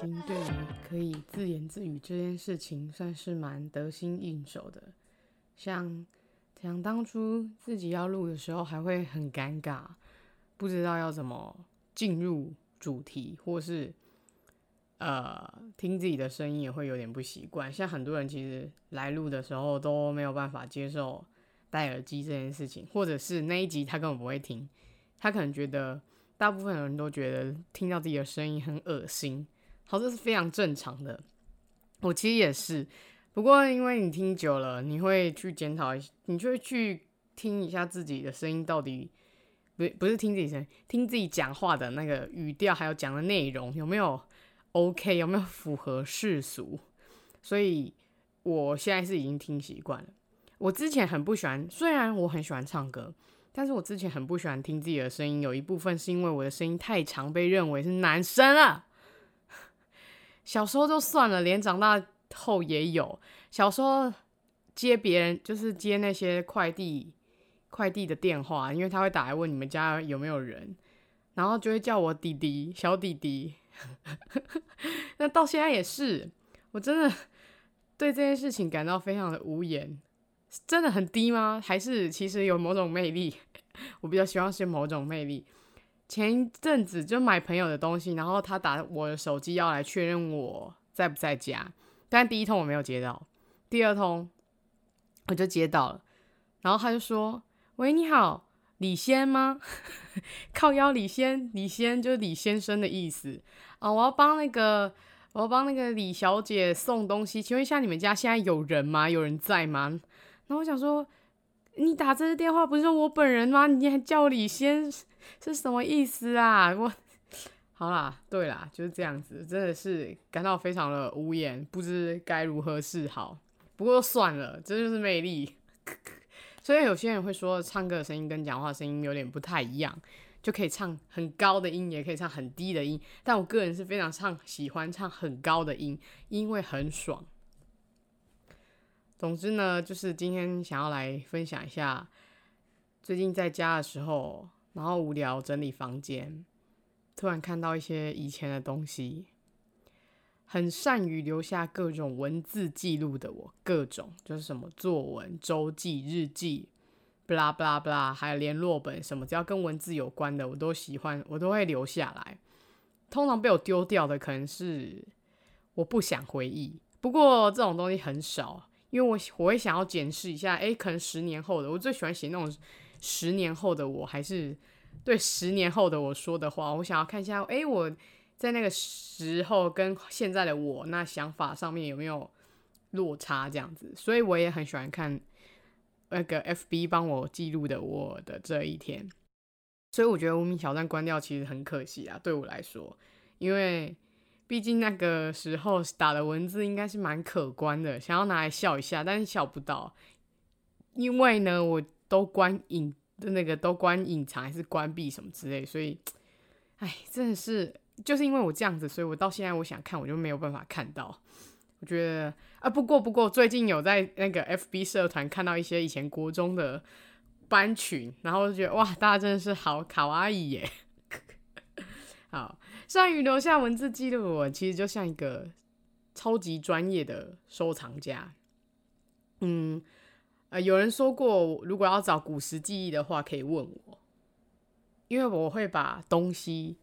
经对于可以自言自语这件事情，算是蛮得心应手的。像想当初自己要录的时候，还会很尴尬，不知道要怎么进入主题，或是呃听自己的声音也会有点不习惯。像很多人其实来录的时候都没有办法接受戴耳机这件事情，或者是那一集他根本不会听，他可能觉得。大部分人都觉得听到自己的声音很恶心，好，这是非常正常的。我其实也是，不过因为你听久了，你会去检讨，你就会去听一下自己的声音到底不不是听自己声音，听自己讲话的那个语调，还有讲的内容有没有 OK，有没有符合世俗。所以我现在是已经听习惯了。我之前很不喜欢，虽然我很喜欢唱歌。但是我之前很不喜欢听自己的声音，有一部分是因为我的声音太常被认为是男生了。小时候就算了，连长大后也有。小时候接别人，就是接那些快递快递的电话，因为他会打来问你们家有没有人，然后就会叫我弟弟、小弟弟。那到现在也是，我真的对这件事情感到非常的无言。真的很低吗？还是其实有某种魅力？我比较希望是某种魅力。前一阵子就买朋友的东西，然后他打我的手机要来确认我在不在家，但第一通我没有接到，第二通我就接到了，然后他就说：“喂，你好，李先吗？靠腰李先，李先就是李先生的意思啊、哦！我要帮那个，我要帮那个李小姐送东西，请问一下你们家现在有人吗？有人在吗？”然后我想说，你打这个电话不是我本人吗？你还叫李先是什么意思啊？我好啦，对啦，就是这样子，真的是感到非常的无言，不知该如何是好。不过算了，这就是魅力。所以有些人会说，唱歌的声音跟讲话声音有点不太一样，就可以唱很高的音，也可以唱很低的音。但我个人是非常唱喜欢唱很高的音，因为很爽。总之呢，就是今天想要来分享一下，最近在家的时候，然后无聊整理房间，突然看到一些以前的东西。很善于留下各种文字记录的我，各种就是什么作文、周记、日记，布拉布拉布拉，还有联络本什么，只要跟文字有关的，我都喜欢，我都会留下来。通常被我丢掉的，可能是我不想回忆。不过这种东西很少。因为我我会想要检视一下，诶，可能十年后的我最喜欢写那种十年后的我，还是对十年后的我说的话，我想要看一下，诶，我在那个时候跟现在的我那想法上面有没有落差这样子，所以我也很喜欢看那个 FB 帮我记录的我的这一天，所以我觉得无名小站关掉其实很可惜啊，对我来说，因为。毕竟那个时候打的文字应该是蛮可观的，想要拿来笑一下，但是笑不到，因为呢，我都关隐的那个都关隐藏还是关闭什么之类，所以，哎，真的是就是因为我这样子，所以我到现在我想看我就没有办法看到。我觉得啊，不过不过最近有在那个 FB 社团看到一些以前国中的班群，然后就觉得哇，大家真的是好卡哇伊耶，好。善于留下文字记录，我其实就像一个超级专业的收藏家。嗯，呃，有人说过，如果要找古时记忆的话，可以问我，因为我会把东西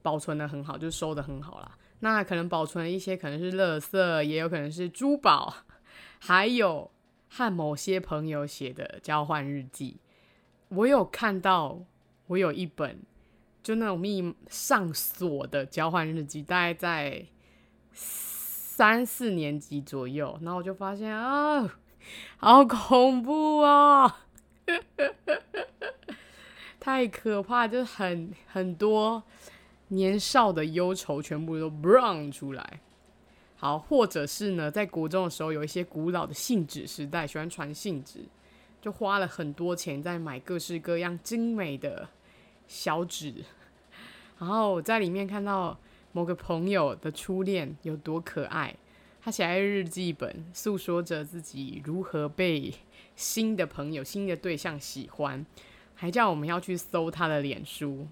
保存得很好，就收得很好啦。那可能保存了一些可能是垃圾，也有可能是珠宝，还有和某些朋友写的交换日记。我有看到，我有一本。就那种密上锁的交换日记，大概在三四年级左右，然后我就发现啊，好恐怖啊，太可怕，就是很很多年少的忧愁全部都 brown 出来。好，或者是呢，在国中的时候，有一些古老的信纸时代，喜欢传信纸，就花了很多钱在买各式各样精美的小纸。然后我在里面看到某个朋友的初恋有多可爱，他写在日记本，诉说着自己如何被新的朋友、新的对象喜欢，还叫我们要去搜他的脸书。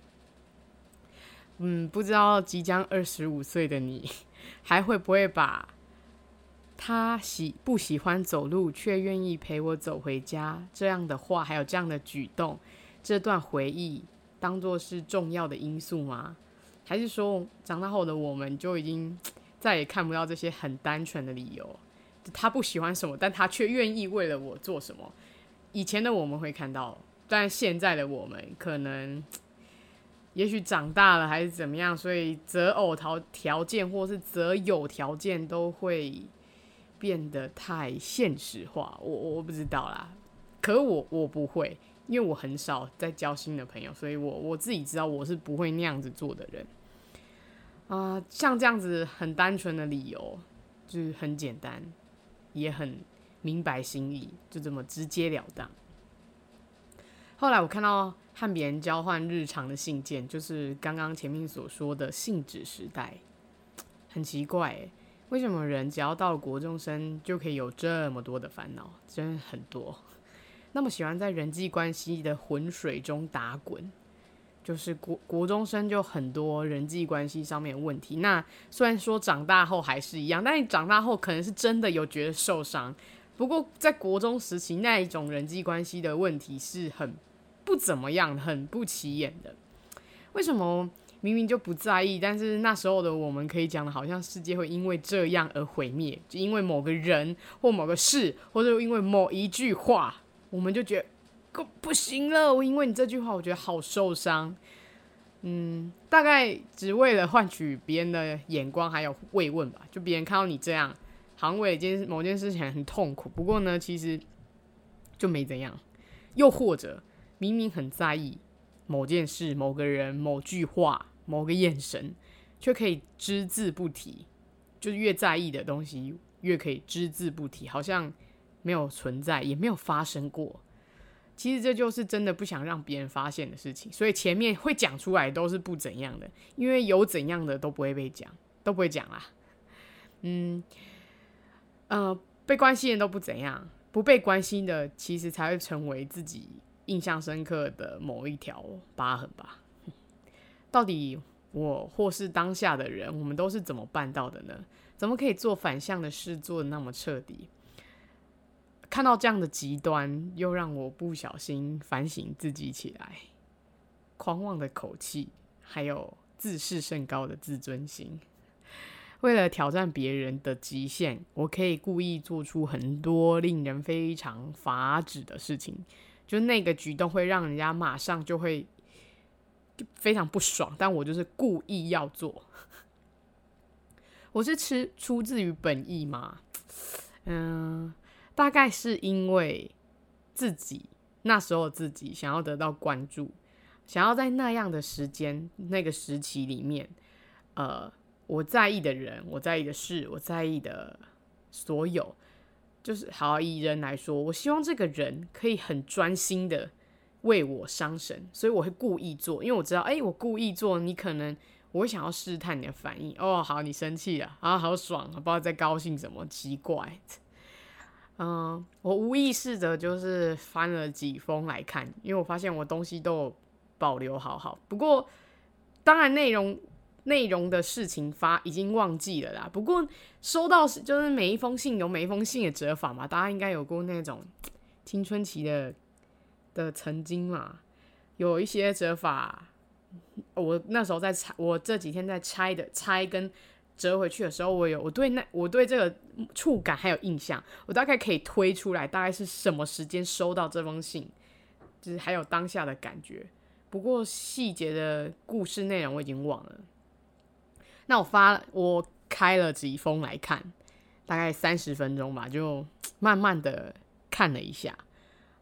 嗯，不知道即将二十五岁的你，还会不会把他喜不喜欢走路，却愿意陪我走回家这样的话，还有这样的举动，这段回忆当做是重要的因素吗？还是说长大后的我们就已经 再也看不到这些很单纯的理由？他不喜欢什么，但他却愿意为了我做什么？以前的我们会看到，但现在的我们可能。也许长大了还是怎么样，所以择偶条条件或是择友条件都会变得太现实化。我我不知道啦，可我我不会，因为我很少在交新的朋友，所以我我自己知道我是不会那样子做的人。啊、像这样子很单纯的理由，就是很简单，也很明白心意，就这么直截了当。后来我看到。和别人交换日常的信件，就是刚刚前面所说的信纸时代，很奇怪，为什么人只要到了国中生就可以有这么多的烦恼？真很多，那么喜欢在人际关系的浑水中打滚，就是国国中生就很多人际关系上面的问题。那虽然说长大后还是一样，但你长大后可能是真的有觉得受伤。不过在国中时期那一种人际关系的问题是很。不怎么样，很不起眼的。为什么明明就不在意，但是那时候的我们可以讲的，好像世界会因为这样而毁灭，就因为某个人或某个事，或者因为某一句话，我们就觉得不行了。我因为你这句话，我觉得好受伤。嗯，大概只为了换取别人的眼光还有慰问吧。就别人看到你这样，好像为了件某件事情很痛苦。不过呢，其实就没怎样。又或者。明明很在意某件事、某个人、某句话、某个眼神，却可以只字不提。就是越在意的东西，越可以只字不提，好像没有存在，也没有发生过。其实这就是真的不想让别人发现的事情。所以前面会讲出来都是不怎样的，因为有怎样的都不会被讲，都不会讲啦。嗯，呃，被关心的都不怎样，不被关心的其实才会成为自己。印象深刻的某一条疤痕吧。到底我或是当下的人，我们都是怎么办到的呢？怎么可以做反向的事做得那么彻底？看到这样的极端，又让我不小心反省自己起来。狂妄的口气，还有自视甚高的自尊心。为了挑战别人的极限，我可以故意做出很多令人非常发指的事情。就那个举动会让人家马上就会非常不爽，但我就是故意要做。我是吃出自于本意吗？嗯，大概是因为自己那时候自己想要得到关注，想要在那样的时间那个时期里面，呃，我在意的人，我在意的事，我在意的所有。就是好，以人来说，我希望这个人可以很专心的为我伤神，所以我会故意做，因为我知道，哎、我故意做，你可能我会想要试探你的反应。哦，好，你生气了，啊，好爽，不知道在高兴什么，奇怪。嗯，我无意识的就是翻了几封来看，因为我发现我东西都有保留好好，不过当然内容。内容的事情发已经忘记了啦，不过收到是就是每一封信有每一封信的折法嘛，大家应该有过那种青春期的的曾经嘛，有一些折法，我那时候在拆，我这几天在拆的拆跟折回去的时候，我有我对那我对这个触感还有印象，我大概可以推出来大概是什么时间收到这封信，就是还有当下的感觉，不过细节的故事内容我已经忘了。那我发我开了几封来看，大概三十分钟吧，就慢慢的看了一下。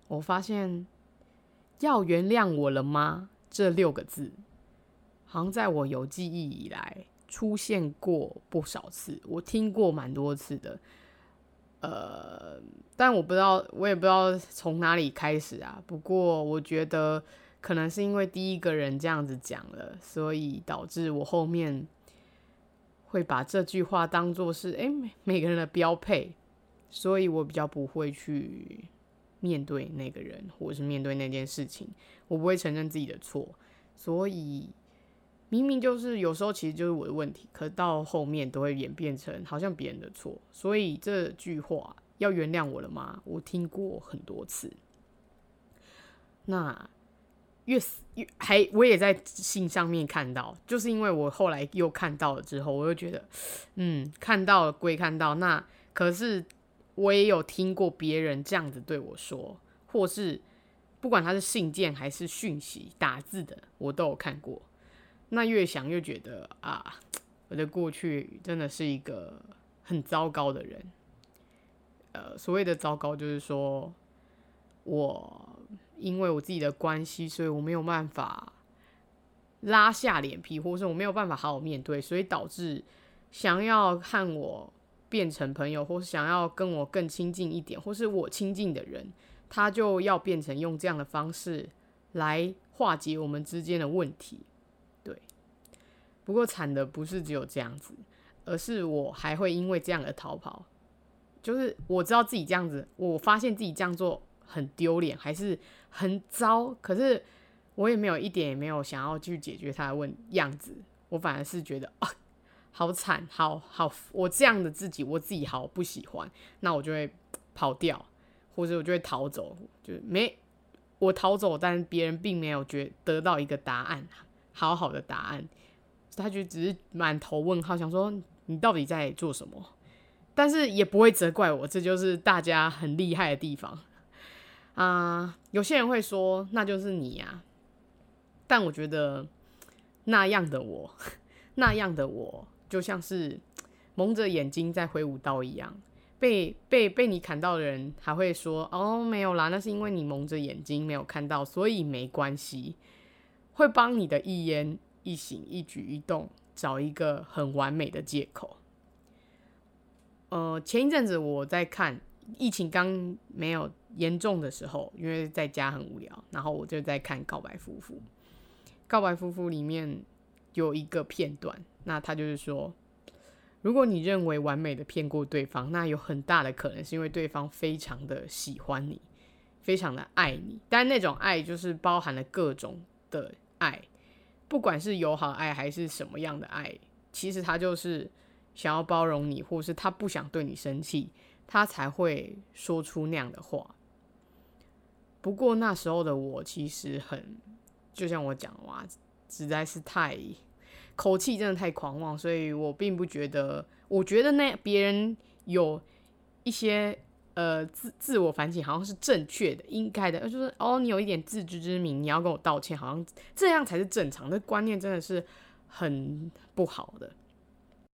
我发现要原谅我了吗？这六个字，好像在我有记忆以来出现过不少次，我听过蛮多次的。呃，但我不知道，我也不知道从哪里开始啊。不过我觉得可能是因为第一个人这样子讲了，所以导致我后面。会把这句话当做是诶每每个人的标配，所以我比较不会去面对那个人，或者是面对那件事情，我不会承认自己的错，所以明明就是有时候其实就是我的问题，可到后面都会演变成好像别人的错。所以这句话要原谅我了吗？我听过很多次。那越死越还，我也在信上面看到，就是因为我后来又看到了之后，我又觉得，嗯，看到了归看到，那可是我也有听过别人这样子对我说，或是不管他是信件还是讯息打字的，我都有看过。那越想越觉得啊，我的过去真的是一个很糟糕的人。呃，所谓的糟糕，就是说我。因为我自己的关系，所以我没有办法拉下脸皮，或是我没有办法好好面对，所以导致想要和我变成朋友，或是想要跟我更亲近一点，或是我亲近的人，他就要变成用这样的方式来化解我们之间的问题。对，不过惨的不是只有这样子，而是我还会因为这样而逃跑。就是我知道自己这样子，我发现自己这样做。很丢脸，还是很糟。可是我也没有一点也没有想要去解决他的问样子，我反而是觉得啊，好惨，好好，我这样的自己，我自己好不喜欢，那我就会跑掉，或者我就会逃走，就没我逃走，但是别人并没有觉得到一个答案，好好的答案，他就只是满头问号，想说你到底在做什么，但是也不会责怪我，这就是大家很厉害的地方。啊有些人会说那就是你呀，但我觉得那样的我，那样的我就像是蒙着眼睛在挥舞刀一样，被被被你砍到的人还会说哦，没有啦，那是因为你蒙着眼睛没有看到，所以没关系，会帮你的一言一行一举一动找一个很完美的借口。呃，前一阵子我在看。疫情刚没有严重的时候，因为在家很无聊，然后我就在看《告白夫妇》。《告白夫妇》里面有一个片段，那他就是说，如果你认为完美的骗过对方，那有很大的可能是因为对方非常的喜欢你，非常的爱你，但那种爱就是包含了各种的爱，不管是友好爱还是什么样的爱，其实他就是想要包容你，或是他不想对你生气。他才会说出那样的话。不过那时候的我其实很，就像我讲的话，实在是太口气真的太狂妄，所以我并不觉得。我觉得那别人有一些呃自自我反省，好像是正确的、应该的，就是哦，你有一点自知之明，你要跟我道歉，好像这样才是正常的观念，真的是很不好的。